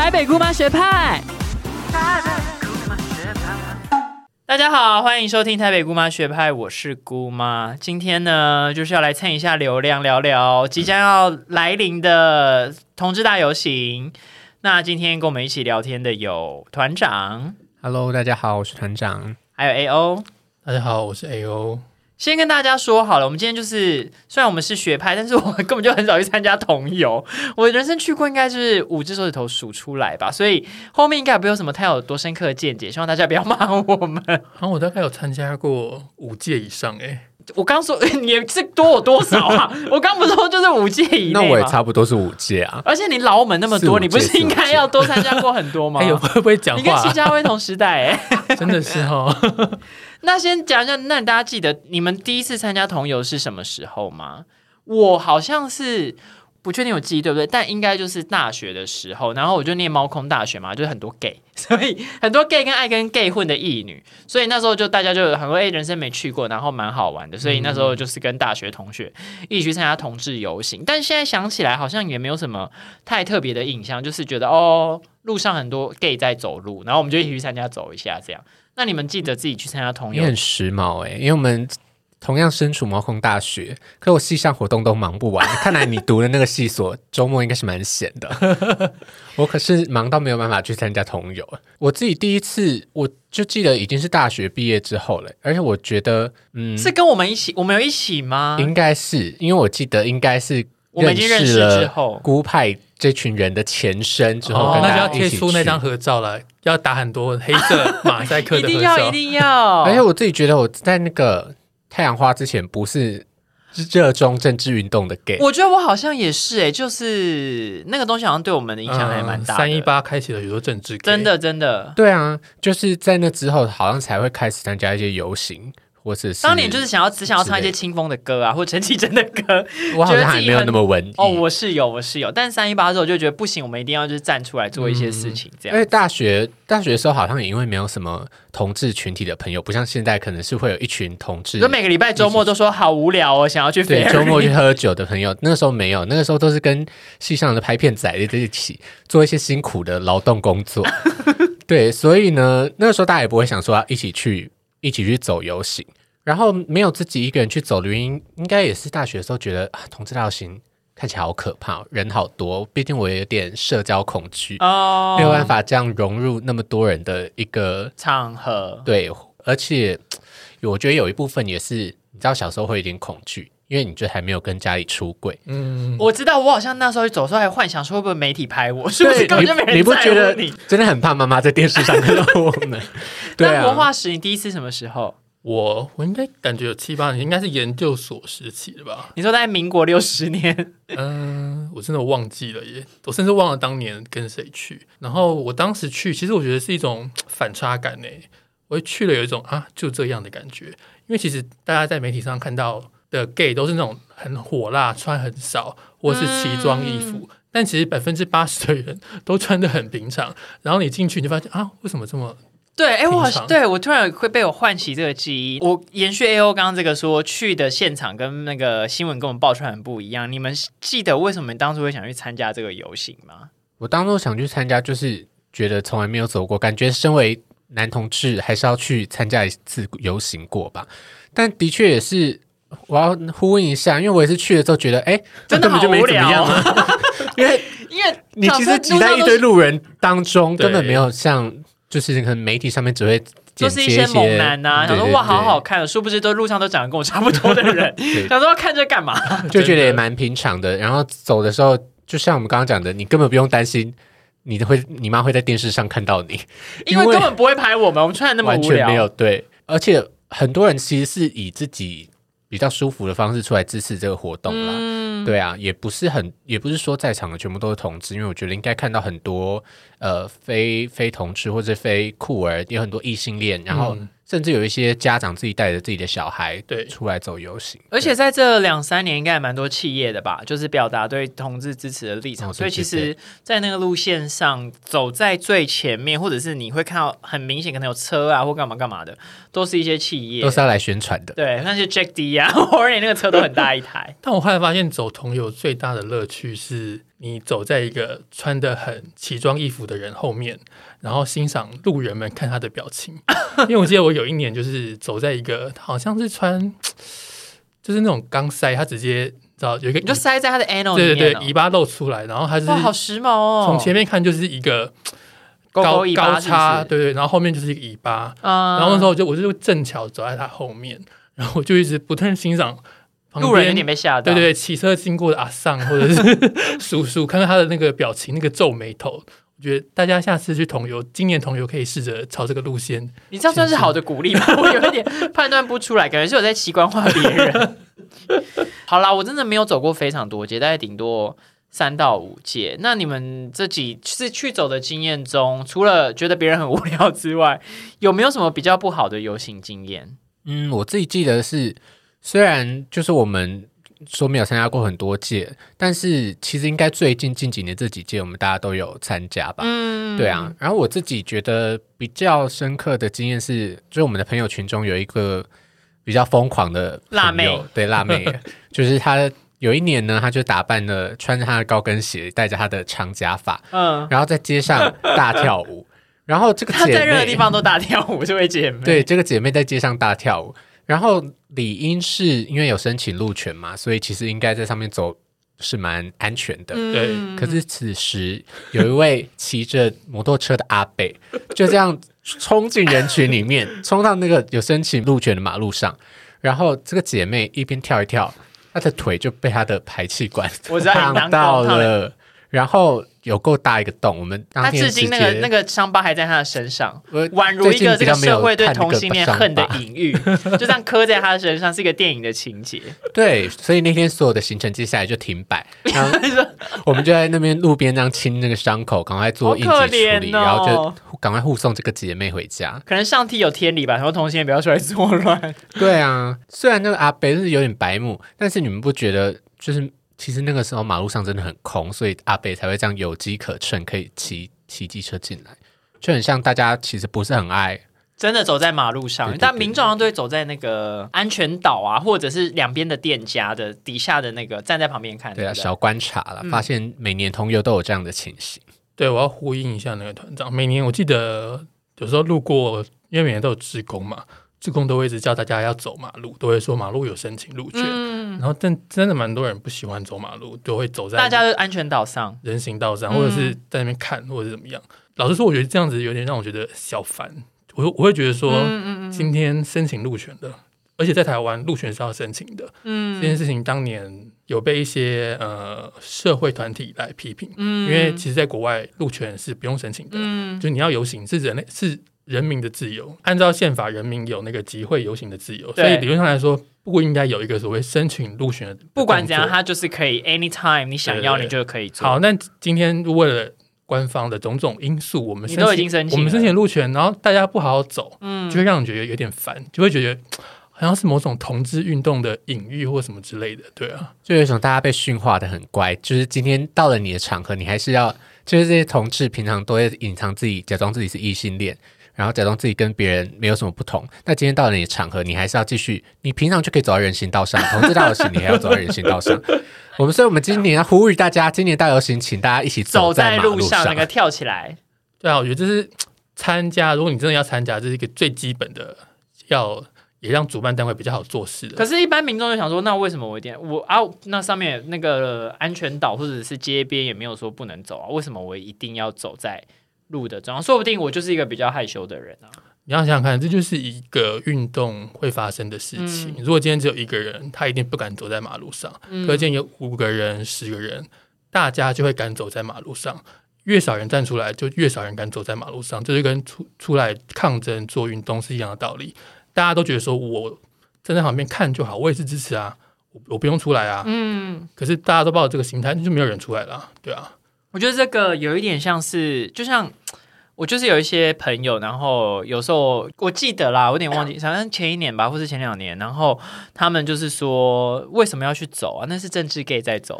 台北姑妈学派。大家好，欢迎收听台北姑妈学派，我是姑妈。今天呢，就是要来蹭一下流量，聊聊即将要来临的同志大游行。那今天跟我们一起聊天的有团长，Hello，大家好，我是团长。还有 A O。大家好，我是 A O。先跟大家说好了，我们今天就是虽然我们是学派，但是我根本就很少去参加同游。我人生去过应该是五只手指头数出来吧，所以后面应该也不会有什么太有多深刻的见解，希望大家不要骂我们。然后我大概有参加过五届以上、欸，我刚说你是多我多少啊？我刚不是说就是五届以内那我也差不多是五届啊。而且你老我们那么多，你不是应该要多参加过很多吗？哎、呦，会不会讲话你跟话戚？家威同时代哎、真的是哦。那先讲一下，那大家记得你们第一次参加同游是什么时候吗？我好像是不确定有记忆对不对，但应该就是大学的时候。然后我就念猫空大学嘛，就是很多 gay，所以很多 gay 跟爱跟 gay 混的异女，所以那时候就大家就很多哎、人生没去过，然后蛮好玩的，所以那时候就是跟大学同学一起去参加同志游行。但现在想起来，好像也没有什么太特别的印象，就是觉得哦，路上很多 gay 在走路，然后我们就一起去参加走一下这样。那你们记得自己去参加同游你很时髦哎、因为我们同样身处毛孔大学，可我系上活动都忙不完。看来你读的那个系所周末应该是蛮闲的。我可是忙到没有办法去参加同游。我自己第一次，我就记得已经是大学毕业之后了，而且我觉得，嗯，是跟我们一起，我们有一起吗？应该是因为我记得应该是我们已经认识了之后孤派这群人的前身之后，那就要贴出那去张合照了，要打很多黑色马赛克一的合 定要，一。定要。而且我自己觉得我在那个太阳花之前不是热衷政治运动的 gay，我觉得我好像也是哎、就是那个东西好像对我们的影响还蛮大的。嗯三一八开启了许多政治真的真的，对啊，就是在那之后好像才会开始参加一些游行，或者是当年就是想要只想要唱一些清风的歌啊，或陈绮贞的歌。我好像还没有那么文哦，我是有，我是有，但三一八之后就觉得不行，我们一定要就是站出来做一些事情，这样。因为大学大学的时候好像也因为没有什么同志群体的朋友，不像现在可能是会有一群同志就每个礼拜周末都说好无聊哦，想要去对周末去喝酒的朋友，那个时候没有，那个时候都是跟系上的拍片仔在一起做一些辛苦的劳动工作。对，所以呢，那个时候大家也不会想说要一起去一起去走游行，然后没有自己一个人去走的原因，应该也是大学的时候觉得啊，同志大游行看起来好可怕，人好多，毕竟我有点社交恐惧，哦，没有办法这样融入那么多人的一个场合。对，而且我觉得有一部分也是，你知道小时候会有点恐惧，因为你就还没有跟家里出轨。嗯，我知道，我好像那时候走的时候还幻想说会不会媒体拍我，是不是，根本就没人你你不在觉得乎你？真的很怕妈妈在电视上看到我们？对那文啊，化史你第一次什么时候？我我应该感觉有七八年，应该是研究所时期的吧。你说在民国六十年，嗯，我真的忘记了耶，我甚至忘了当年跟谁去。然后我当时去，其实我觉得是一种反差感呢。我去了有一种啊就这样的感觉，因为其实大家在媒体上看到的 gay 都是那种很火辣，穿很少或是奇装异服，但其实百分之八十的人都穿的很平常。然后你进去你就发现啊，为什么这么对，哎，我好像对我突然会被我唤起这个记忆。我延续 A O 刚刚这个说去的现场跟那个新闻跟我们爆出来很不一样。你们记得为什么当初会想去参加这个游行吗？我当初想去参加，就是觉得从来没有走过，感觉身为男同志还是要去参加一次游行过吧。但的确也是，我要呼应一下，因为我也是去了之后觉得，哎，这真的根本就没好无怎么样聊啊，因为 因为你其实挤在一堆路人当中，根本没有像就是可能媒体上面只会就是一些猛男呐、想说哇好好看，看，殊不知都路上都长得跟我差不多的人，想说要看这干嘛？就觉得也蛮平常的。然后走的时候，就像我们刚刚讲的，你根本不用担心你的会，你妈会在电视上看到你，因为根本不会拍我们，我们穿的那么无聊，完全没有对，而且很多人其实是以自己比较舒服的方式出来支持这个活动啦。嗯，对啊，也不是很，也不是说在场的全部都是同志，因为我觉得应该看到很多呃非非同志或者非酷儿，有很多异性恋，然后嗯甚至有一些家长自己带着自己的小孩对出来走游行，而且在这两三年，应该也蛮多企业的吧，就是表达对同志支持的立场。哦所以其对实，在那个路线上走在最前面，或者是你会看到很明显可能有车啊或干嘛干嘛的，都是一些企业都。是要来宣传的。对，那些 Jack D 啊，或者那个车都很大一台。但我后来发现，走同游最大的乐趣是你走在一个穿的很奇装异服的人后面，然后欣赏路人们看他的表情。因为我记得我有一年就是走在一个好像是穿，就是那种钢塞，他直接知道有一个你就塞在他的 anal 对对对尾巴露出来，然后他是哇，好时髦哦！从前面看就是一个高高叉，对对，然后后面就是一个尾巴，啊然后那时候我就我就正巧走在他后面，然后我就一直不断欣赏旁路人有边点被吓到，对对对骑车经过的阿桑或者是 叔叔，看到他的那个表情，那个皱眉头。我觉得大家下次去同游，今年同游可以试着朝这个路线。你这样算是好的鼓励吗？我有一点判断不出来，感觉是我在奇观化别人。好啦，我真的没有走过非常多街，大概顶多三到五届。那你们这几次去走的经验中，除了觉得别人很无聊之外，有没有什么比较不好的游行经验？嗯，我自己记得是，虽然就是我们说没有参加过很多届，但是其实应该最近近几年这几届，我们大家都有参加吧。嗯，对啊，然后我自己觉得比较深刻的经验是，就是我们的朋友群中有一个比较疯狂的辣妹，对辣妹，就是她有一年呢，她就打扮了，穿着她的高跟鞋，戴着她的长假发，嗯，然后在街上大跳舞。然后这个她姐在任何地方都大跳舞，这位姐妹。对，这个姐妹在街上大跳舞，然后理应是因为有申请路权嘛，所以其实应该在上面走是蛮安全的。嗯可是此时有一位骑着摩托车的阿伯，就这样冲进人群里面，冲到那个有申请路权的马路上，然后这个姐妹一边跳一跳，她的腿就被她的排气管烫到了，然后有够大一个洞。我们当她天至今那个那个伤疤还在他的身上。宛如一个这个社会对同性恋恨的隐喻，就这样刻在他的身上，是一个电影的情节。对，所以那天所有的行程接下来就停摆，然后我们就在那边路边这样清那个伤口，赶快做应急处理，然后就赶快护送这个姐妹回家。可能上帝有天理吧，然后同性恋不要出来作乱。对啊，虽然那个阿北是有点白目，但是你们不觉得就是其实那个时候马路上真的很空，所以阿北才会这样有机可乘，可以骑骑机车进来，就很像大家其实不是很爱。真的走在马路上，对对对但民众都会走在那个安全岛啊，或者是两边的店家的底下的那个站在旁边看。对啊，小观察了，发现每年同游都有这样的情形。对，我要呼应一下那个团长。每年我记得有时候路过，因为每年都有职工嘛，职工都会一直叫大家要走马路，都会说马路有申请路权。嗯，然后但真的蛮多人不喜欢走马路，都会走在大家的安全岛上。人行道上，嗯或者是在那边看，或者是怎么样。老实说，我觉得这样子有点让我觉得小烦。我我会觉得说，今天申请路权的，而且在台湾入选是要申请的，这嗯件事情当年有被一些呃社会团体来批评，嗯。因为其实在国外入选是不用申请的，嗯。就你要游行是人类是人民的自由，按照宪法，人民有那个集会游行的自由，所以理论上来说，不应该有一个所谓申请入选的。不管怎样，他就是可以 anytime 你想要你就可以做。好，那今天为了官方的种种因素，我们申请都已经申请了。我们申请入选，然后大家不好好走，嗯。就会让人觉得有点烦，就会觉得好像是某种同志运动的隐喻或什么之类的，对啊，就有一种大家被驯化的很乖，就是今天到了你的场合，你还是要，就是这些同志平常都会隐藏自己，假装自己是异性恋，然后假装自己跟别人没有什么不同。那今天到了你的场合，你还是要继续，你平常就可以走在人行道上，同志大游行你还要走在人行道上。我们所以，我们今年要呼吁大家，今年大游行，请大家一起走在路上那个跳起来，对啊，我觉得这是参加，如果你真的要参加，这是一个最基本的，要也让主办单位比较好做事的。可是，一般民众就想说，那为什么我一定我啊？那上面那个安全岛或者是街边也没有说不能走啊？为什么我一定要走在路的中央？说不定我就是一个比较害羞的人啊。你要想想看，这就是一个运动会发生的事情。如果今天只有一个人，他一定不敢走在马路上；嗯可是今天有五个人、十个人，大家就会敢走在马路上。越少人站出来，就越少人敢走在马路上，这就跟出出来抗争做运动是一样的道理。大家都觉得说，我站在旁边看就好，我也是支持啊，我我不用出来啊。嗯，可是大家都抱着这个心态，就没有人出来了啊，对啊。我觉得这个有一点像是，就像我就是有一些朋友，然后有时候我记得啦，我有点忘记，好像前一年吧，或是前两年，然后他们就是说为什么要去走啊？那是政治 gay 在走。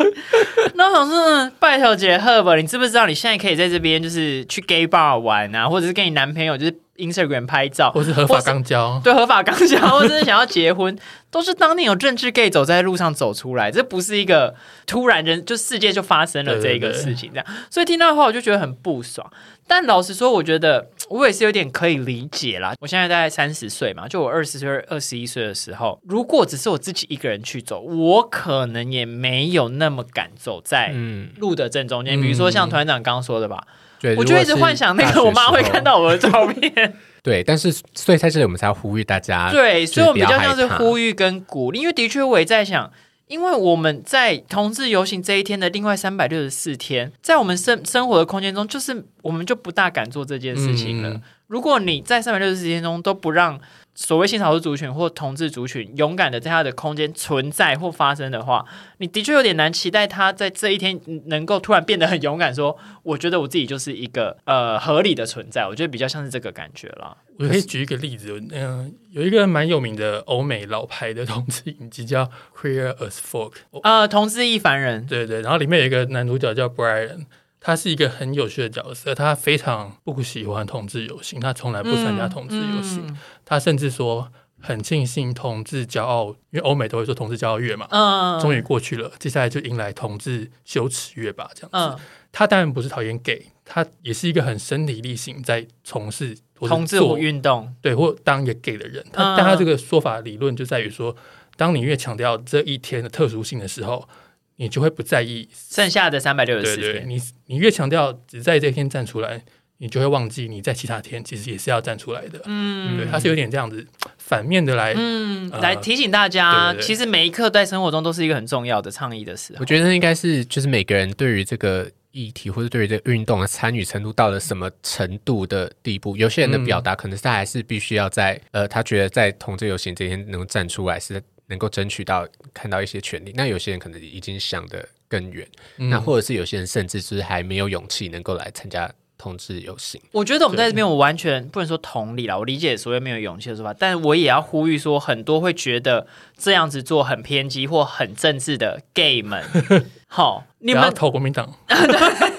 那我想说，嗯拜托姐赫吧，你知不知道你现在可以在这边就是去 gay bar 玩啊，或者是跟你男朋友就是 Instagram 拍照，或是合法肛交，对合法刚交，或者是想要结婚，都是当年有政治 gay 走在路上走出来，这不是一个突然人就世界就发生了这个事情这样。所以听到的话，我就觉得很不爽。但老实说，我觉得我也是有点可以理解啦。我现在大概三十岁嘛，就我二十岁、二十一岁的时候，如果只是我自己一个人去走，我可能也没有那么敢走在嗯，路的正中间。比如说像团长刚刚说的吧，对，我就一直幻想那个我妈会看到。到我的照片。对，但是所以在这里我们才要呼吁大家，对，所以我们比较像是呼吁跟鼓励，因为的确我也在想，因为我们在同志游行这一天的另外三百六十四天，在我们生生活的空间中，就是我们就不大敢做这件事情了。嗯如果你在三百六十四天中都不让所谓性少数族群或同志族群勇敢的在他的空间存在或发生的话，你的确有点难期待他在这一天能够突然变得很勇敢，说我觉得我自己就是一个呃合理的存在。我觉得比较像是这个感觉啦。我可以举一个例子，嗯、有一个蛮有名的欧美老牌的同志影集叫《Queer as Folk》，哦呃，同志一凡人，对对，然后里面有一个男主角叫 Brian，他是一个很有趣的角色，他非常不喜欢同志游行，他从来不参加同志游行，嗯。他甚至说很庆幸同志骄傲，因为欧美都会说同志骄傲月嘛，嗯，终于过去了，接下来就迎来同志羞耻月吧，这样子。嗯。他当然不是讨厌 gay，他也是一个很身体力行在从事同志做运动，对，或当一个 gay 的人，他、嗯。但他这个说法理论就在于说，当你越强调这一天的特殊性的时候，你就会不在意，剩下的三百六十四对对，天，你你越强调只在这一天站出来，你就会忘记你在其他天其实也是要站出来的。嗯对，他是有点这样子反面的来，嗯，呃来提醒大家，对对对其实每一刻在生活中都是一个很重要的倡议的时候我。觉得应该是就是每个人对于这个议题或者对于这个运动的参与程度到了什么程度的地步，有些人的表达可能是他还是必须要在呃，他觉得在同志游行这天能够站出来，是能够争取到看到一些权利。那有些人可能已经想得更远，嗯那或者是有些人甚至是还没有勇气能够来参加同志游行。我觉得我们在这边，我完全不能说同理啦，我理解所谓没有勇气的说法，但我也要呼吁说，很多会觉得这样子做很偏激或很政治的 gay 们，好，你要们投国民党，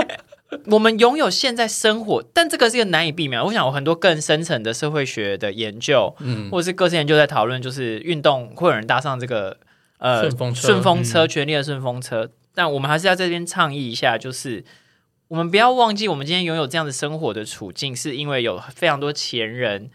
我们拥有现在生活，但这个是一个难以避免。我想有很多更深层的社会学的研究，嗯，或者是各式研究在讨论，就是运动会有人搭上这个呃顺风车顺风车，嗯权力的顺风车。但我们还是要在这边倡议一下，就是我们不要忘记，我们今天拥有这样的生活的处境，是因为有非常多前人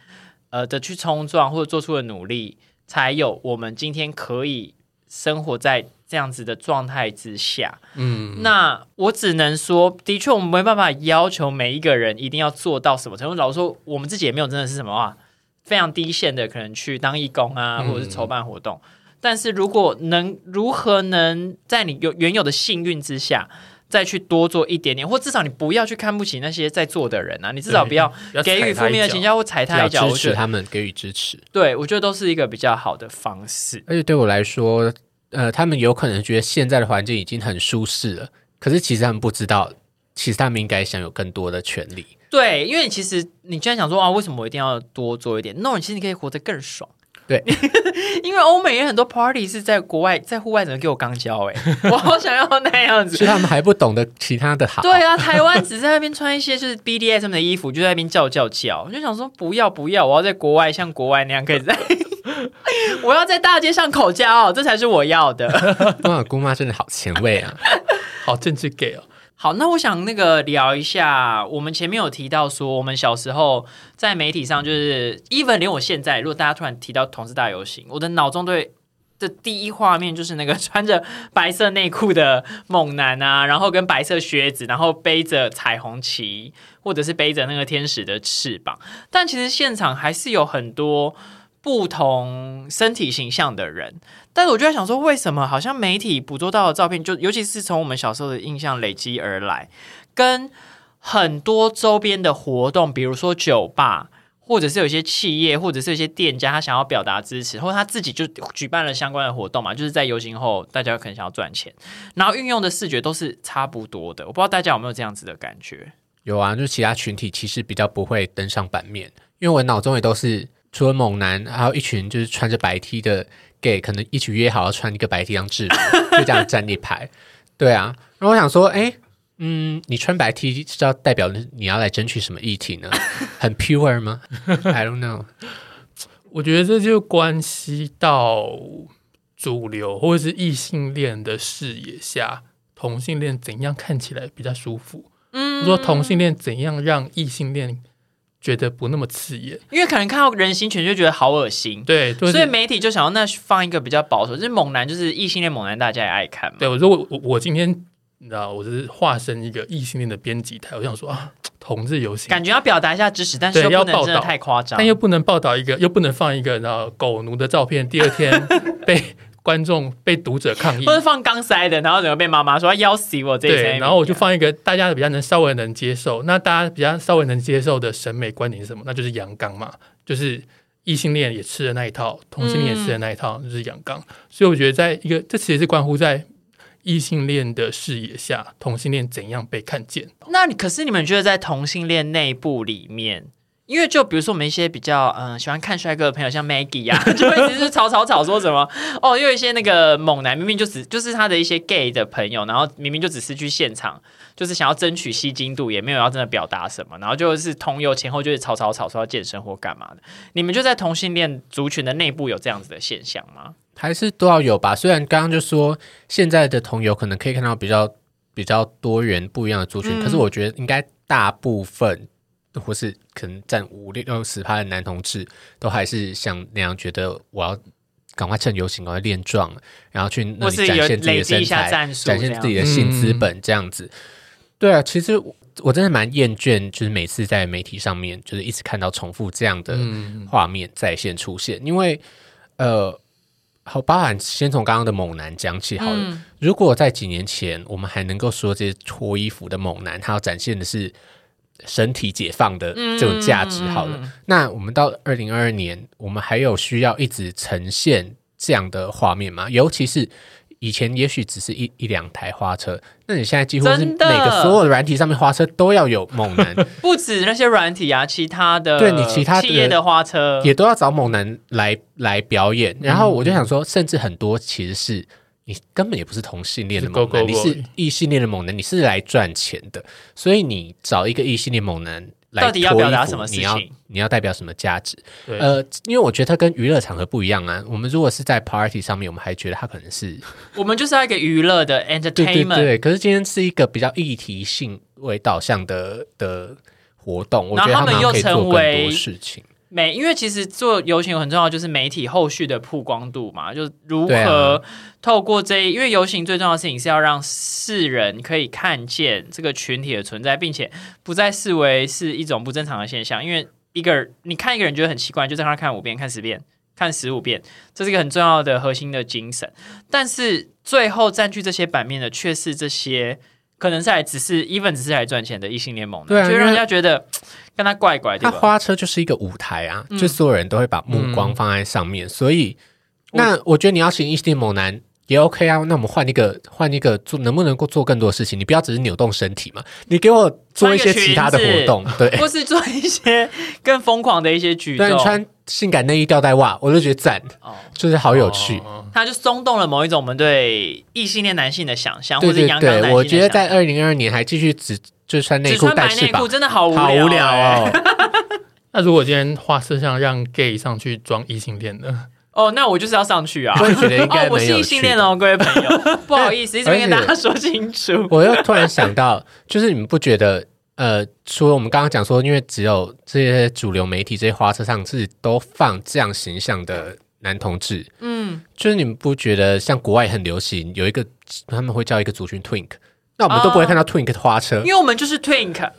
呃的去冲撞或者做出的努力，才有我们今天可以生活在这样子的状态之下。嗯，那我只能说，的确我们没办法要求每一个人一定要做到什么程度。老实说，我们自己也没有真的是什么啊，非常低线的，可能去当义工啊，嗯或者是筹办活动。但是如果能如何能在你有原有的幸运之下，再去多做一点点，或至少你不要去看不起那些在做的人啊，你至少不要给予负面的评价或踩他要一脚。支持他们，给予支持。对我觉得都是一个比较好的方式。而且对我来说，呃，他们有可能觉得现在的环境已经很舒适了，可是其实他们不知道，其实他们应该享有更多的权利。对，因为其实你居然想说啊，为什么我一定要多做一点？那你其实你可以活得更爽。对，因为欧美有很多 party 是在国外，在户外，只能给我刚交哎，我好想要那样子所以。他们还不懂得其他的好。对啊，台湾只在那边穿一些就是 BDSM 的衣服，就在那边叫叫叫，我就想说不要不要，我要在国外像国外那样可以在，我要在大街上口交，这才是我要的。哇，姑妈真的好前卫啊！好政治 gay 哦，好，那我想那个聊一下，我们前面有提到说，我们小时候在媒体上，就是 even 连我现在，如果大家突然提到同志大游行，我的脑中对的第一画面就是那个穿着白色内裤的猛男啊，然后跟白色靴子，然后背着彩虹旗，或者是背着那个天使的翅膀。但其实现场还是有很多不同身体形象的人。但是我就在想说，为什么好像媒体捕捉到的照片，就尤其是从我们小时候的印象累积而来，跟很多周边的活动，比如说酒吧，或者是有一些企业，或者是有一些店家，他想要表达支持，或者他自己就举办了相关的活动嘛，就是在游行后，大家可能想要赚钱，然后运用的视觉都是差不多的。我不知道大家有没有这样子的感觉？有啊，就是其他群体其实比较不会登上版面，因为我脑中也都是除了猛男，还有一群就是穿着白 T 的 gay，可能一起约好要穿一个白 T 当制服，就这样站一排。对啊，然后我想说，哎，嗯，你穿白 T 是要代表你要来争取什么议题呢？很 pure 吗？I don't know。我觉得这就关系到主流或者是异性恋的视野下，同性恋怎样看起来比较舒服。嗯，说同性恋怎样让异性恋觉得不那么刺眼？因为可能看到人形犬就觉得好恶心，对，就是、所以媒体就想要那放一个比较保守，就是猛男，就是异性恋猛男，大家也爱看嘛。对我说我我我今天你知道我是化身一个异性恋的编辑台，我想说啊，同志游行。感觉要表达一下支持，但是要又不能真的太夸张但。又不能报道一个，又不能放一个然后狗奴的照片，第二天 被观众被读者抗议或，者放钢塞的，然后整个被妈妈说要死我这一对，然后我就放一个大家比较能稍微能接受，那大家比较稍微能接受的审美观点是什么？那就是阳刚嘛，就是异性恋也吃的那一套，同性恋也吃的那一套，就是阳刚。所以我觉得，在一个这其实是关乎在异性恋的视野下，同性恋怎样被看见。那你可是你们觉得在同性恋内部里面，因为就比如说我们一些比较嗯、呃喜欢看帅哥的朋友，像 Maggie 呀、就会一直是吵吵吵说什么哦，又有一些那个猛男明明就只就是他的一些 gay 的朋友，然后明明就只是去现场，就是想要争取吸金度，也没有要真的表达什么，然后就是同游前后就是吵吵吵说要健身或干嘛的。你们就在同性恋族群的内部有这样子的现象吗？还是都要有吧。虽然刚刚就说现在的同游可能可以看到比较比较多元不一样的族群，嗯可是我觉得应该大部分或是可能占五六十趴的男同志，都还是像那样觉得我要赶快趁游行赶快练壮，然后去那里展现自己的身材，展现自己的性资本这样子。对啊，其实我我真的蛮厌倦，就是每次在媒体上面，就是一直看到重复这样的嗯，画面在线出现，因为呃，好，包含先从刚刚的猛男讲起好了。嗯如果在几年前，我们还能够说这些脱衣服的猛男，他要展现的是身体解放的这种价值，好了，嗯那我们到二零二二年，我们还有需要一直呈现这样的画面吗？尤其是以前也许只是一一两台花车，那你现在几乎是每个所有的软体上面花车都要有猛男，不止那些软体啊，其他的对你其他的企业的花车。也都要找猛男来来表演。然后我就想说，甚至很多其实是你根本也不是同性恋的猛男，是 go, 你 go, 是异性恋的猛男，你是来赚钱的，所以你找一个异性恋猛男来到底要表达什么事你要你要代表什么价值？对，呃，因为我觉得它跟娱乐场合不一样啊。我们如果是在 party 上面，我们还觉得它可能是 我们就是要一个娱乐的对对 entertainment。对。可是今天是一个比较议题性为导向的的活动，我觉得他们又可以做更成为多事情。媒，因为其实做游行很重要，就是媒体后续的曝光度嘛，就是如何啊透过这一，因为游行最重要的事情是要让世人可以看见这个群体的存在，并且不再视为是一种不正常的现象。因为一个人你看一个人觉得很奇怪，就在他看五遍、看十遍、看十五遍，这是一个很重要的核心的精神。但是最后占据这些版面的，却是这些可能是来只是 even 只是来赚钱的异性联盟的，就让人家觉得 跟他怪怪，的。他？花车就是一个舞台啊，嗯就所有人都会把目光放在上面，所以那我觉得你要请异性恋猛男也 OK 啊。那我们换一个换一个做，能不能够做更多事情？你不要只是扭动身体嘛，你给我做一些其他的活动，对。或是做一些更疯狂的一些举动，对，你穿性感内衣吊带袜，我就觉得赞，哦，就是好有趣。哦它就松动了某一种我们对异性恋男性的想象，或对对者阳刚男性对，我觉得在二零二年还继续只就穿内裤只穿带内裤，真的好无聊、好无聊欸。哦。那如果今天画摄像让 gay 上去装异性恋的，哦，那我就是要上去啊！我也觉得应该哦，我是异性恋哦，各位朋友，不好意思，一直没跟大家说清楚。我又突然想到，就是你们不觉得，呃，除了我们刚刚讲说，因为只有这些主流媒体这些花车上是都放这样形象的男同志，嗯，就是你们不觉得像国外很流行有一个他们会叫一个族群 twink，那我们都不会看到 twink 的花车，因为我们就是 twink，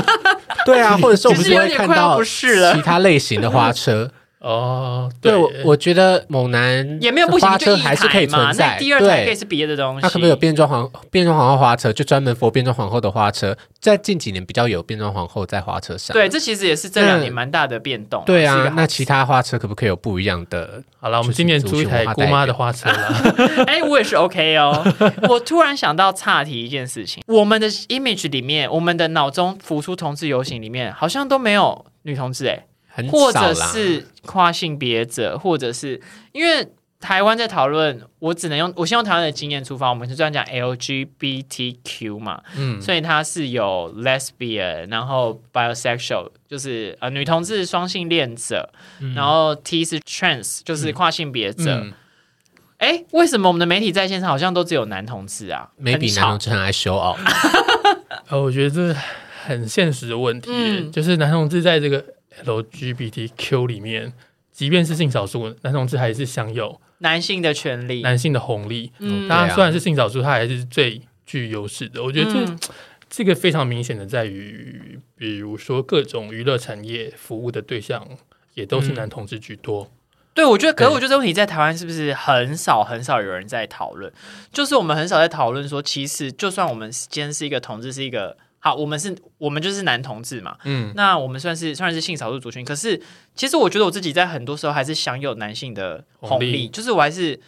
对啊，或者是我们只是有就会看到其他类型的花车。哦，对我，我觉得猛男也没有不行，花就一车还是可以台嘛。存在那，第二台可以。是别的东西。那可不可以有变装皇变装皇后花车？就专门 for 变装皇后的花车，在近几年比较有变装皇后在花车上。对，这其实也是这两年蛮大的变动。对啊那其他花车可不可以有不一样的？好了，我们今年租一台姑妈的花车了。哎，我也是 OK 哦。我突然想到岔题一件事情，我们的 image 里面，我们的脑中浮出同志游行里面，好像都没有女同志哎，很或者是跨性别者，或者是因为台湾在讨论，我只能用我先用台湾的经验出发，我们是这样讲 LGBTQ 嘛，嗯，所以它是有 lesbian，然后 bisexual 就是呃女同志双性恋者，然后 T 是 trans 就是跨性别者。嗯，哎、为什么我们的媒体在线上好像都只有男同志啊？没比男同志很爱 show off，呃，我觉得这很现实的问题，嗯。就是男同志在这个 LGBTQ 里面，即便是性少数，男同志还是享有男性的权利。男性的红利。嗯当然，虽然是性少数，他还是最具优势的。我觉得这、嗯这个非常明显的在于，比如说各种娱乐产业服务的对象也都是嗯男同志居多。对，我觉得，可是我觉得这个问题在台湾是不是很少很少有人在讨论？就是我们很少在讨论说，其实就算我们今天是一个同志，是一个好，我们是，我们就是男同志嘛，嗯，那我们算是虽然是性少数族群，可是其实我觉得我自己在很多时候还是享有男性的红利，红利就是我还是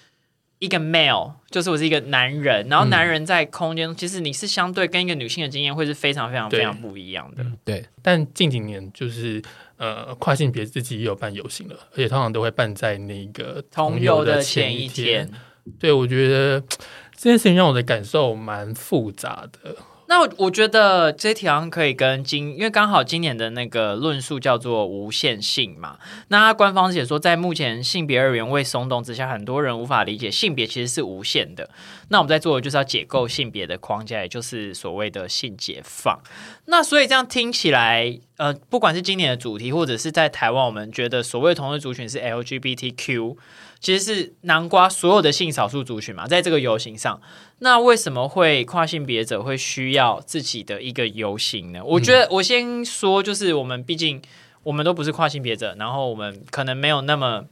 一个 male，就是我是一个男人，然后嗯男人在空间，其实你是相对跟一个女性的经验会是非常非常非常不一样的。对，但近几年就是呃，跨性别自己也有办游行了，而且通常都会办在那个同游游的前前一天天。，对，我觉得 这件事情让我的感受蛮复杂的。那我觉得这题好像可以跟今，因为刚好今年的那个论述叫做无限性嘛。那它官方解说，在目前性别二元未松动之下，很多人无法理解性别其实是无限的。那我们在做的就是要解构性别的框架，也就是所谓的性解放。那所以这样听起来，呃，不管是今年的主题，或者是在台湾，我们觉得所谓同志族群是 LGBTQ，其实是南瓜所有的性少数族群嘛，在这个游行上。那为什么会跨性别者会需要自己的一个游行呢？我觉得我先说，就是我们毕竟我们都不是跨性别者，然后我们可能没有那么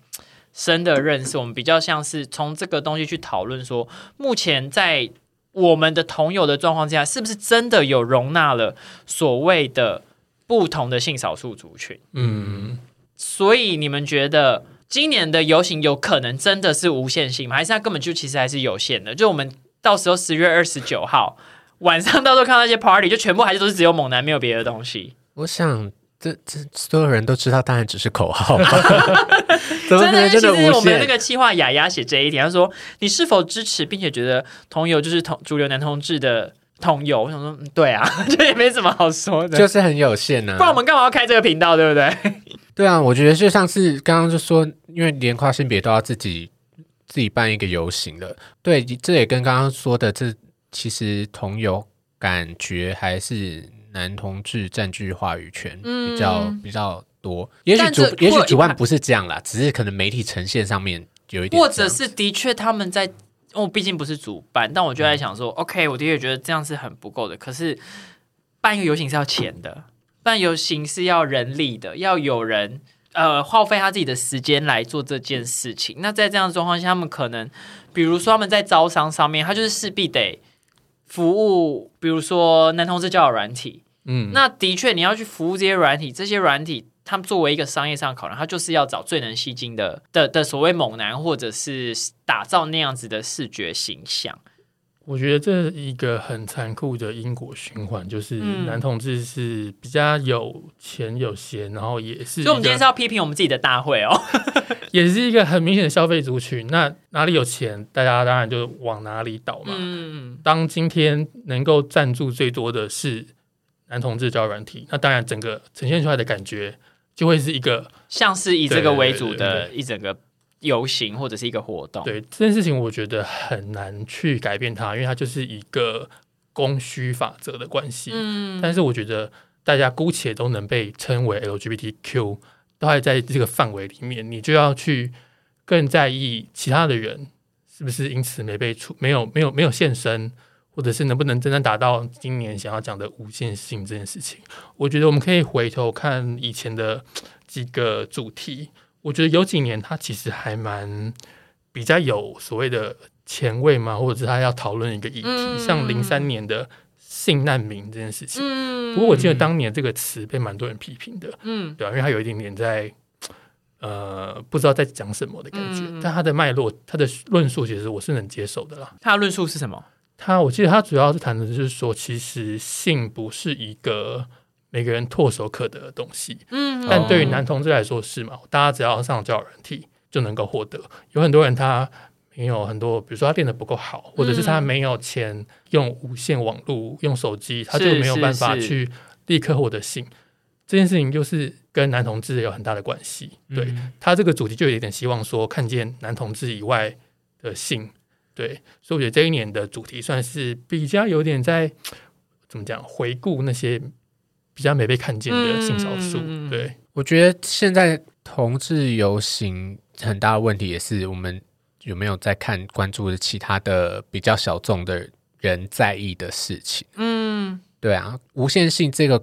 深的认识，我们比较像是从这个东西去讨论说，目前在我们的同友的状况之下，是不是真的有容纳了所谓的不同的性少数族群？嗯，所以你们觉得今年的游行有可能真的是无限性吗？还是它根本就其实还是有限的？就我们到时候十月二十九号晚上，到时候看到一些 party，就全部还是都是只有猛男，没有别的东西。我想这这所有人都知道，当然只是口号，怎么可真的，能真的无其实我们那限？个企划雅雅写这一点，他说你是否支持，并且觉得同游就是同主流男同志的同游？我想说，嗯对啊，这也没什么好说的。就是很有限呐、不然我们干嘛要开这个频道，对不对？对啊，我觉得就像是刚刚就说，因为连跨性别都要自己自己办一个游行了，对，这也跟刚刚说的，这其实同游感觉还是男同志占据话语权嗯比较、比较多。也许主也许主办不是这样啦，只是可能媒体呈现上面有一点或，者是的确他们在，我毕竟不是主办，但我就在想说、o k 我的确觉得这样是很不够的。可是办一个游行是要钱的，办游行是要人力的，要有人呃耗费他自己的时间来做这件事情。那在这样的状况下，他们可能，比如说他们在招商上面，他就是势必得服务，比如说男同志交友软体，嗯，那的确，你要去服务这些软体，这些软体，他们作为一个商业上考量，他就是要找最能吸睛的的的所谓猛男，或者是打造那样子的视觉形象。我觉得这是一个很残酷的因果循环，就是嗯男同志是比较有钱有闲，然后也是所以，我们今天是要批评我们自己的大会哦。也是一个很明显的消费族群。那哪里有钱，大家当然就往哪里倒嘛。嗯，当今天能够赞助最多的是男同志交友软体，那当然整个呈现出来的感觉就会是一个像是以这个为主的一整个游行或者是一个活动。对这件事情，我觉得很难去改变它，因为它就是一个供需法则的关系。嗯，但是我觉得大家姑且都能被称为 LGBTQ，都还在这个范围里面，你就要去更在意其他的人是不是因此没被出，没有没有没有现身，或者是能不能真正达到今年想要讲的无限性这件事情。我觉得我们可以回头看以前的几个主题，我觉得有几年他其实还蛮比较有所谓的前卫嘛，或者是他要讨论一个议题，嗯像零三年的性难民这件事情。嗯不过我记得当年这个词被蛮多人批评的，嗯对啊，因为他有一点点在呃不知道在讲什么的感觉，嗯但他的脉络、他的论述，其实我是能接受的啦。他的论述是什么？他我记得他主要是谈的就是说，其实性不是一个每个人唾手可得的东西，嗯但对于男同志来说是嘛，大家只要上交友软体，就能够获得。有很多人他没有很多，比如说他练得不够好，或者是他没有钱用无线网络、用手机，他就没有办法去立刻获得性。这件事情就是跟男同志有很大的关系。对、嗯他这个主题就有一点希望说，看见男同志以外的性。对，所以我觉得这一年的主题算是比较有点在怎么讲回顾那些比较没被看见的性少数。对，我觉得现在同志游行很大的问题也是我们有没有在看关注的其他的比较小众的人在意的事情。嗯，对啊，无限性这个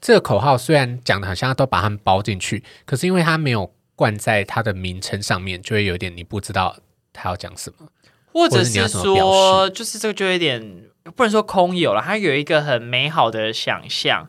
这个口号虽然讲的好像都把他们包进去，可是因为它没有冠在它的名称上面，就会有点你不知道他要讲什么。或者是说，就是这个就有点不能说空有了，它有一个很美好的想象，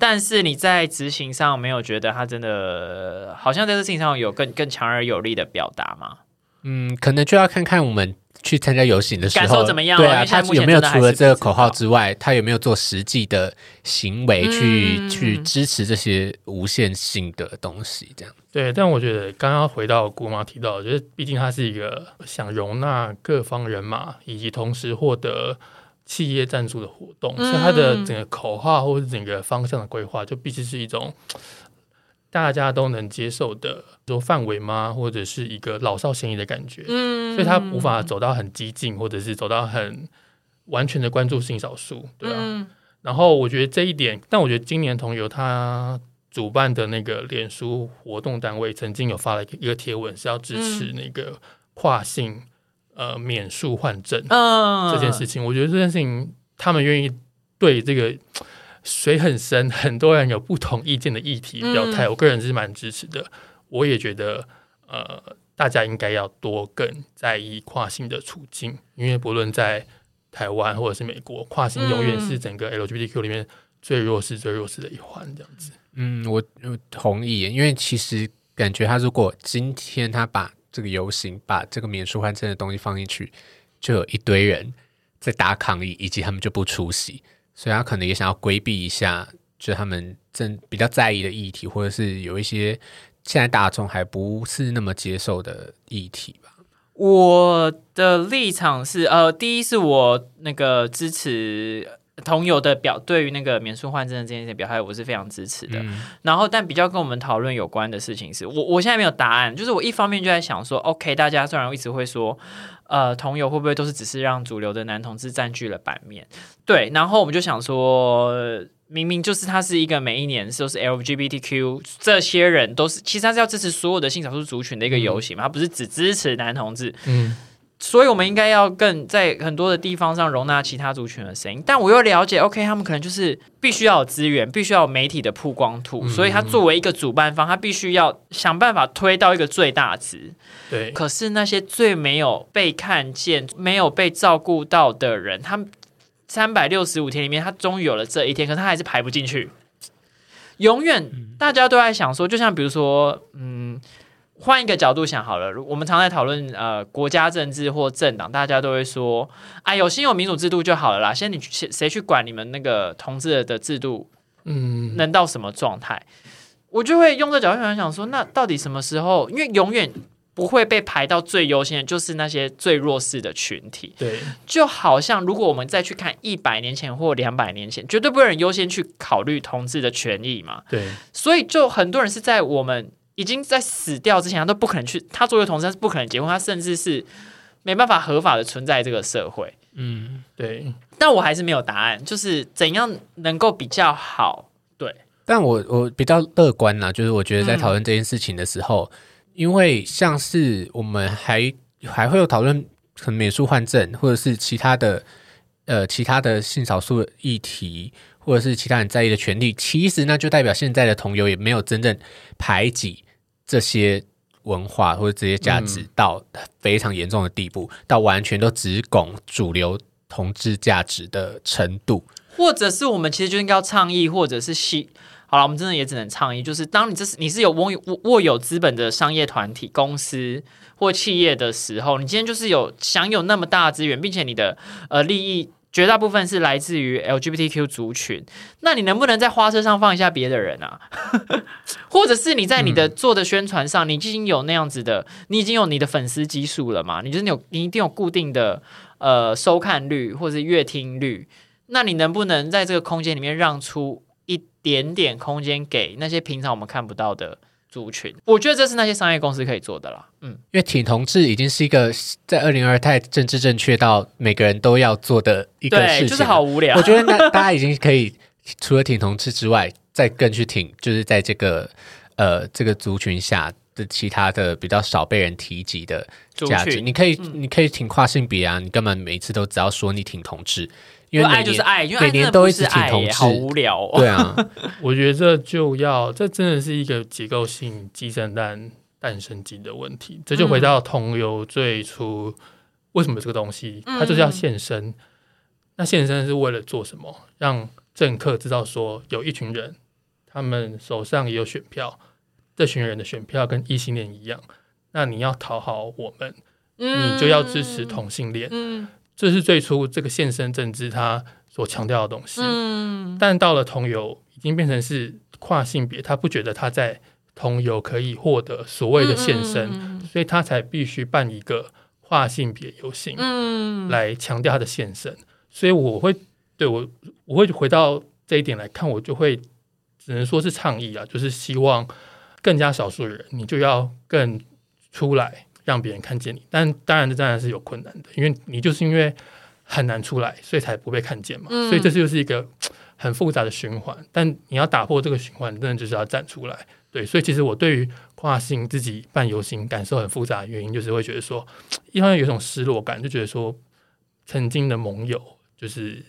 但是你在执行上没有觉得他真的好像在这事情上有更更强而有力的表达吗？嗯，可能就要看看我们去参加游行的时候感受怎么样对啊，他有没有除了这个口号之外，他有没有做实际的行为去、嗯去支持这些无限性的东西？这样，对，但我觉得刚刚回到姑妈提到的，我觉得毕竟他是一个想容纳各方人马，以及同时获得企业赞助的活动，所以它的整个口号或者整个方向的规划，就必须是一种大家都能接受的说范围吗？或者是一个老少咸宜的感觉？嗯所以它无法走到很激进，或者是走到很完全的关注性少数，对啊。嗯然后我觉得这一点，但我觉得今年同游他主办的那个脸书活动单位曾经有发了一个贴文，是要支持那个跨性呃免术换证嗯这件事情。我觉得这件事情他们愿意对这个水很深，很多人有不同意见的议题表态，嗯我个人是蛮支持的。我也觉得呃，大家应该要多更在意跨性的处境，因为不论在台湾或者是美国，跨性永远是整个 LGBTQ 里面最弱势、最弱势的一环，这样子。嗯，我我同意，因为其实感觉他如果今天他把这个游行把这个免书换证的东西放进去，就有一堆人在打抗议，以及他们就不出席，所以他可能也想要规避一下，就他们正比较在意的议题，或者是有一些现在大众还不是那么接受的议题吧。我的立场是，呃，第一是我那个支持同友的表，对于那个免诉换证的这件事情表态，我是非常支持的。嗯然后，但比较跟我们讨论有关的事情是，我我现在没有答案，就是我一方面就在想说，OK，大家虽然一直会说，呃，同友会不会都是只是让主流的男同志占据了版面？对，然后我们就想说。明明就是它是一个每一年都是 LGBTQ 这些人都是，其实他是要支持所有的性少数族群的一个游行嘛，他不是只支持男同志，嗯，所以我们应该要更在很多的地方上容纳其他族群的声音。但我又了解，OK，他们可能就是必须要有资源，必须要有媒体的曝光度，所以他作为一个主办方，他必须要想办法推到一个最大值。对，可是那些最没有被看见、没有被照顾到的人，他们三百六十五天里面，他终于有了这一天，可是他还是排不进去。永远大家都在想说，就像比如说，嗯，换一个角度想好了，我们常在讨论呃国家政治或政党，大家都会说，哎，有新有民主制度就好了啦，现在你谁谁去管你们那个同志的制度嗯，能到什么状态？我就会用这角度想想说，那到底什么时候？因为永远不会被排到最优先的，就是那些最弱势的群体。对，就好像如果我们再去看一百年前或两百年前，绝对不会有人优先去考虑同志的权益嘛。对，所以就很多人是在我们已经在死掉之前，他都不可能去，他作为同志他是不可能结婚，他甚至是没办法合法的存在这个社会。嗯，对，但我还是没有答案，就是怎样能够比较好。对，但我我比较乐观啦，就是我觉得在讨论这件事情的时候，因为像是我们还还会有讨论可能免术换证，或者是其他的呃其他的性少数议题，或者是其他人在意的权利，其实那就代表现在的同游也没有真正排挤这些文化或者这些价值到非常严重的地步，到完全都只拱主流同志价值的程度。或者是我们其实就应该要倡议，或者是希。好了，我们真的也只能倡议，就是当你这是你是有握有握有资本的商业团体、公司或企业的时候，你今天就是有享有那么大的资源，并且你的呃利益绝大部分是来自于 LGBTQ 族群，那你能不能在花车上放一下别的人啊？或者是你在你的做的宣传上，你已经有那样子的，你已经有你的粉丝基数了嘛？你就是你有，你一定有固定的呃收看率或者是阅听率，那你能不能在这个空间里面让出一点点空间给那些平常我们看不到的？族群，我觉得这是那些商业公司可以做的啦。嗯，因为挺同志已经是一个在二零二太政治正确到每个人都要做的一个事情，就是好无聊。我觉得那大家已经可以除了挺同志之外，再更去挺，就是在这个呃这个族群下的其他的比较少被人提及的价值。你可以你可以挺跨性别啊，你根本每次都只要说你挺同志。因为爱就是爱，因为每年都一直挺同志，好无聊。哦对啊，我觉得这就要，这真的是一个结构性鸡生蛋、蛋生鸡的问题。这就回到同游最初，为什么这个东西它就是要现身？那现身是为了做什么？让政客知道说，有一群人，他们手上也有选票，这群人的选票跟异性恋一样。那你要讨好我们，你就要支持同性恋。嗯。这是最初这个现身政治他所强调的东西，嗯，但到了同游已经变成是跨性别，他不觉得他在同游可以获得所谓的现身，所以他才必须办一个跨性别游行，嗯，来强调他的现身。所以我会对我我会回到这一点来看，我就会只能说是倡议啊，就是希望更加少数人，你就要更出来。让别人看见你，但当然这当然是有困难的，因为你就是因为很难出来，所以才不被看见嘛。所以这就是一个很复杂的循环。但你要打破这个循环，真的就是要站出来。对，所以其实我对于跨性自己办游行感受很复杂的原因，就是会觉得说，一方面有一种失落感，就觉得说曾经的盟友就是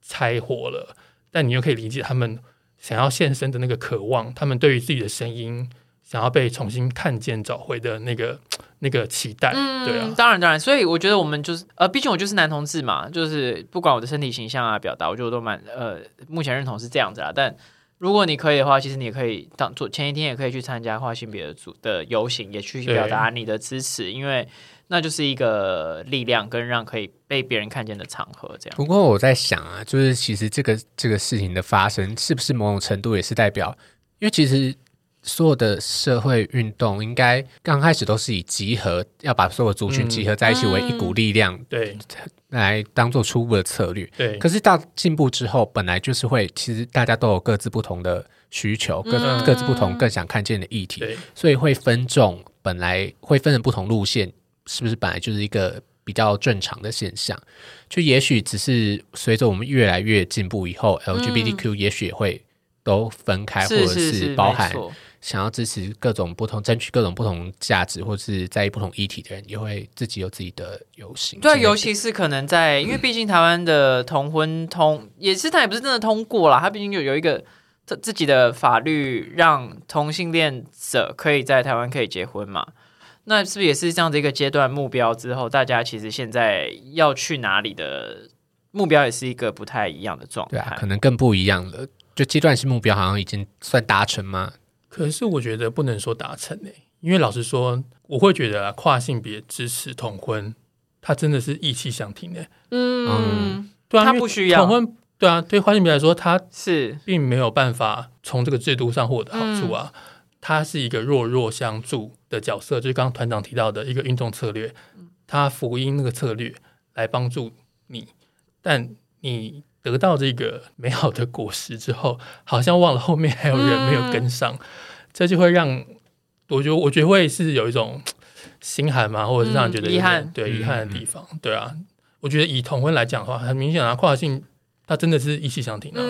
拆伙了，但你又可以理解他们想要现身的那个渴望，他们对于自己的声音。想要被重新看见、找回的那个 那个期待，对啊，当然当然，所以我觉得我们就是呃，毕竟我就是男同志嘛，就是不管我的身体形象啊、表达，我觉得我都蛮呃，目前认同是这样子啦。但如果你可以的话，其实你也可以当做前一天也可以去参加跨性别的组的游行，也去表达你的支持，因为那就是一个力量跟让可以被别人看见的场合。这样。不过我在想啊，就是其实这个这个事情的发生，是不是某种程度也是代表，因为其实。所有的社会运动应该刚开始都是以集合，要把所有族群集合在一起为一股力量，对，来当做初步的策略。对，可是到进步之后，本来就是会，其实大家都有各自不同的需求，各各自不同更想看见的议题，所以会分众，本来会分成不同路线，是不是本来就是一个比较正常的现象？就也许只是随着我们越来越进步以后，LGBTQ 也许也会都分开，或者是包含。想要支持各种不同、争取各种不同价值，或是在意不同议题的人，也会自己有自己的游行。对，尤其是可能在，因为毕竟台湾的同婚通也是，他也不是真的通过了，他毕竟有有一个自自己的法律，让同性恋者可以在台湾可以结婚嘛？那是不是也是这样的一个阶段目标？之后大家其实现在要去哪里的目标，也是一个不太一样的状态，可能更不一样了。就阶段性目标，好像已经算达成吗？可是我觉得不能说达成诶，因为老实说，我会觉得跨性别支持同婚，它真的是意气相挺诶。嗯，对啊，他不需要同婚，对啊，对跨性别来说，他是并没有办法从这个制度上获得好处啊。它是一个弱弱相助的角色，就是刚刚团长提到的一个运动策略，他福音那个策略来帮助你，但你。得到这个美好的果实之后，好像忘了后面还有人没有跟上，这就会让我觉得，我觉得会是有一种 心寒嘛，或者是让人觉得遗憾，对遗憾的地方。对啊，我觉得以同婚来讲的话，很明显啊，跨性他真的是一气相挺啊，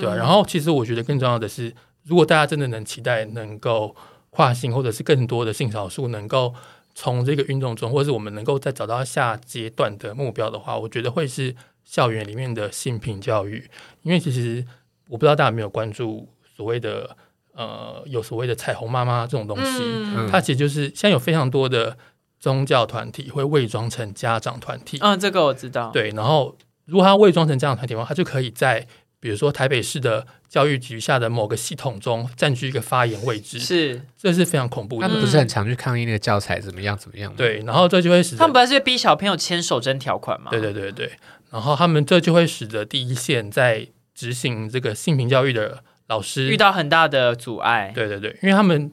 对啊。然后其实我觉得更重要的是，如果大家真的能期待能够跨性，或者是更多的性少数能够从这个运动中，或者是我们能够再找到下阶段的目标的话，我觉得会是。校园里面的性平教育，因为其实我不知道大家有没有关注所谓的呃，有所谓的彩虹妈妈这种东西，它其实就是现在有非常多的宗教团体会伪装成家长团体。嗯，这个我知道。对，然后如果他伪装成家长团体的话，他就可以在比如说台北市的。教育局下的某个系统中占据一个发言位置，是，这是非常恐怖的。他们不是很常去抗议那个教材怎么样怎么样？对，然后这就会使他们不是逼小朋友签守贞条款吗？对对对对。然后他们这就会使得第一线在执行这个性平教育的老师遇到很大的阻碍。对对对，因为他们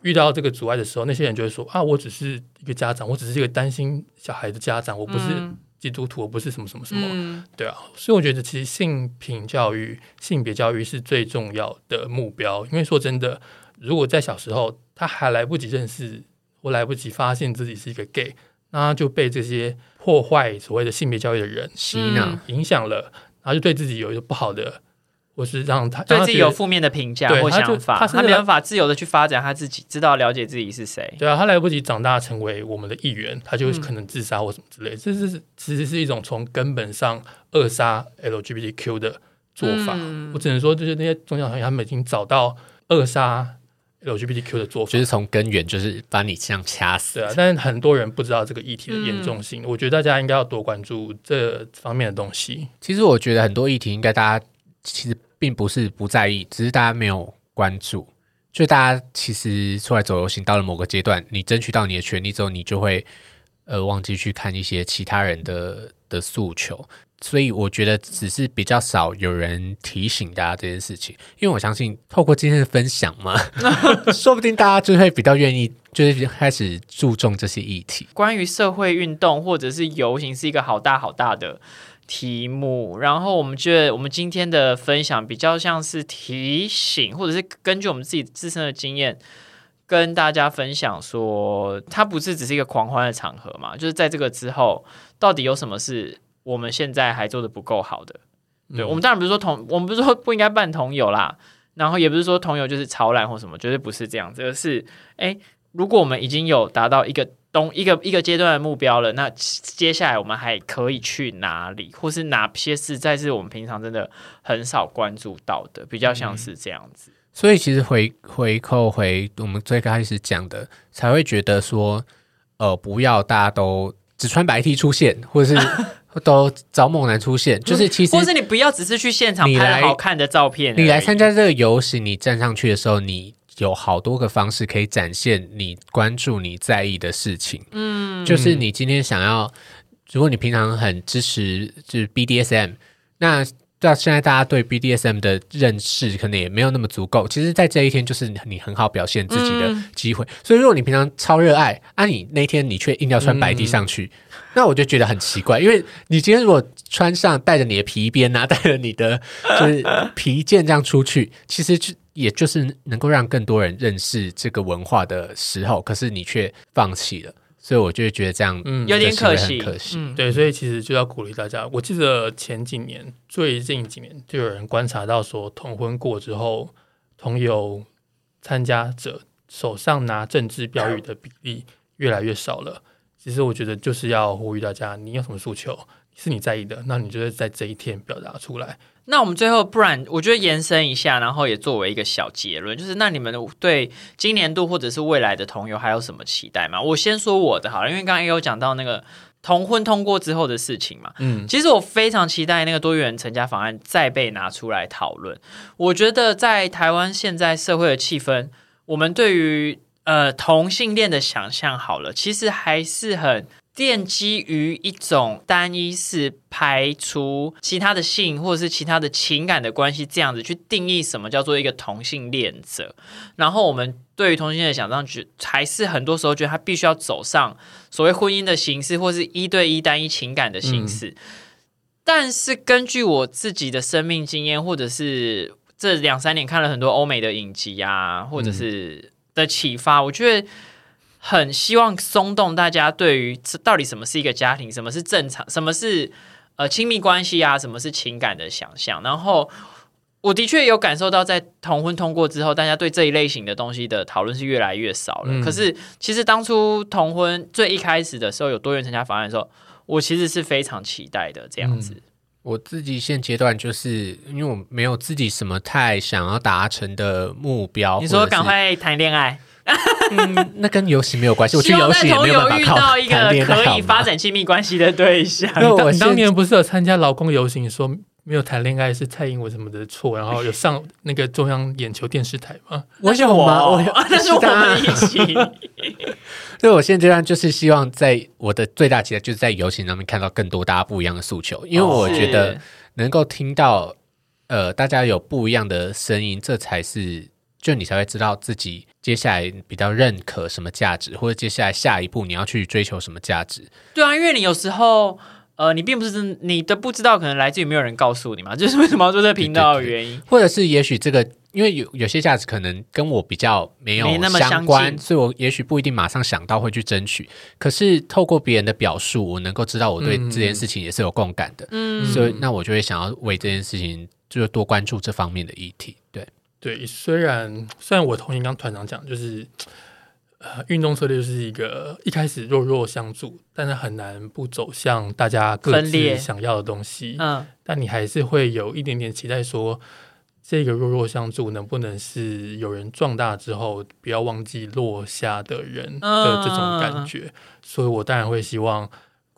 遇到这个阻碍的时候，那些人就会说啊，我只是一个家长，我只是一个担心小孩的家长，我不是嗯基督徒，我不是什么什么什么，嗯对啊。所以我觉得其实性平教育、性别教育是最重要的目标，因为说真的，如果在小时候他还来不及认识或来不及发现自己是一个 gay，那他就被这些破坏所谓的性别教育的人洗脑嗯，影响了，然后就对自己有一个不好的，或是让他对自己有负面的评价或想法，他没办法自由的去发展他自己，知道了解自己是谁。对啊，他来不及长大成为我们的一员，他就嗯可能自杀或什么之类。这是其实是一种从根本上扼杀 LGBTQ 的做法。嗯我只能说，就是那些宗教团体他们已经找到扼杀 LGBTQ 的做法就。是从根源就是把你这样掐死对。啊，但是很多人不知道这个议题的严重性。我觉得大家应该要多关注这方面的东西。其实我觉得很多议题应该大家其实并不是不在意，只是大家没有关注。就大家其实出来走游行，到了某个阶段，你争取到你的权利之后，你就会呃忘记去看一些其他人的的诉求。所以我觉得只是比较少有人提醒大家这件事情，因为我相信透过今天的分享嘛，说不定大家就会比较愿意，就是开始注重这些议题。关于社会运动或者是游行是一个好大好大的题目，然后我们觉得我们今天的分享比较像是提醒，或者是根据我们自己自身的经验。跟大家分享说，它不是只是一个狂欢的场合嘛？就是在这个之后，到底有什么是我们现在还做的不够好的？对、嗯我们当然不是说同，我们不是说不应该办同友啦，然后也不是说同友就是潮烂或什么，绝对不是这样子，而是哎，如果我们已经有达到一个东一个一个阶段的目标了，那接下来我们还可以去哪里，或是哪些事在是我们平常真的很少关注到的，比较像是这样子。所以其实回回扣回我们最开始讲的，才会觉得说，呃，不要大家都只穿白 T 出现，或者是 都找猛男出现，就是其实或是你不要只是去现场拍好看的照片你来参加这个游行，你站上去的时候，你有好多个方式可以展现你关注、你在意的事情。嗯，就是你今天想要，如果你平常很支持就是 BDSM，那到现在大家对 BDSM 的认识可能也没有那么足够。其实，在这一天就是你很好表现自己的机会。所以，如果你平常超热爱，啊，你那天你却硬要穿白 T 上去，那我就觉得很奇怪，因为你今天如果穿上带着你的皮鞭啊，带着你的就是皮件这样出去，其实就也就是能够让更多人认识这个文化的时候，可是你却放弃了，所以我就会觉得这样嗯有点可惜，可惜。嗯，对，所以其实就要鼓励大家。我记得前几年，最近几年就有人观察到说，同婚过之后，同友参加者手上拿政治标语的比例越来越少了。其实我觉得就是要呼吁大家，你有什么诉求是你在意的，那你就是在这一天表达出来。那我们最后，不然我觉得延伸一下，然后也作为一个小结论，就是那你们对今年度或者是未来的同游还有什么期待吗？我先说我的好了，因为刚刚也有讲到那个同婚通过之后的事情嘛。嗯，其实我非常期待那个多元成家法案再被拿出来讨论。我觉得在台湾现在社会的气氛，我们对于呃同性恋的想象好了，其实还是很奠基于一种单一是排除其他的性或者是其他的情感的关系，这样子去定义什么叫做一个同性恋者。然后我们对于同性恋的想象，觉还是很多时候觉得他必须要走上所谓婚姻的形式，或是一对一单一情感的形式。但是根据我自己的生命经验，或者是这两三年看了很多欧美的影集啊，或者是的启发，我觉得很希望松动大家对于这到底什么是一个家庭，什么是正常，什么是呃亲密关系啊，什么是情感的想象。然后我的确有感受到，在同婚通过之后，大家对这一类型的东西的讨论是越来越少了。嗯可是其实当初同婚最一开始的时候，有多元成家法案的时候，我其实是非常期待的这样子。我自己现阶段就是因为我没有自己什么太想要达成的目标，你说赶快谈恋爱，嗯，那跟游戏没有关系。我去游戏也在同游没有办法靠遇到一个可以发展亲密关系的对象。因为我当年不是有参加劳工游行，说没有谈恋爱是蔡英文什么的错，然后有上那个中央眼球电视台吗？我有吗？我有 那是我们一起。所以我现阶段就是希望在我的最大期待就是在游行上面看到更多大家不一样的诉求，因为我觉得能够听到呃大家有不一样的声音，这才是就你才会知道自己接下来比较认可什么价值，或者接下来下一步你要去追求什么价值。对啊，因为你有时候。呃，你并不是真你的不知道，可能来自于没有人告诉你嘛，就是为什么要做这个频道的原因。或者是也许这个，因为有有些价值可能跟我比较没有没那么相关，所以我也许不一定马上想到会去争取。可是透过别人的表述，我能够知道我对嗯这件事情也是有共感的，嗯，所以那我就会想要为这件事情就是多关注这方面的议题。对，对，虽然虽然我同意刚团长讲，就是呃，运动策略就是一个一开始弱弱相助，但是很难不走向大家各自想要的东西。嗯，但你还是会有一点点期待说。这个弱弱相助能不能是有人壮大之后，不要忘记落下的人的这种感觉？所以我当然会希望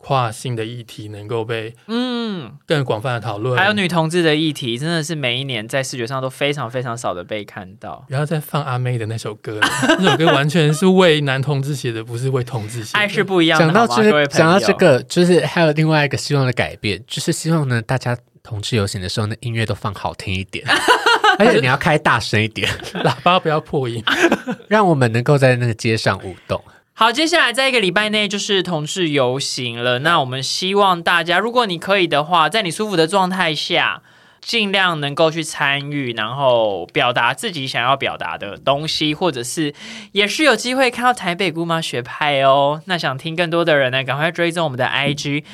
跨性的议题能够被嗯，更广泛的讨论。还有女同志的议题，真的是每一年在视觉上都非常非常少的被看到。不要再放阿妹的那首歌了，那首歌完全是为男同志写的，不是为同志写的。爱是不一样的，讲到这个，讲到这个，就是还有另外一个希望的改变，就是希望呢，大家同志游行的时候，那音乐都放好听一点，而且你要开大声一点，喇叭不要破音。让我们能够在那个街上舞动。好，接下来在一个礼拜内就是同志游行了。那我们希望大家，如果你可以的话，在你舒服的状态下，尽量能够去参与，然后表达自己想要表达的东西，或者是也是有机会看到台北姑妈学派哦。那想听更多的人呢，赶快追踪我们的 IG。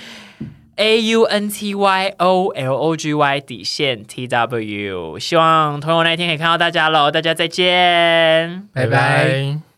A U N T Y O L O G Y 底线 T W，希望同游那一天可以看到大家喽，大家再见。拜拜拜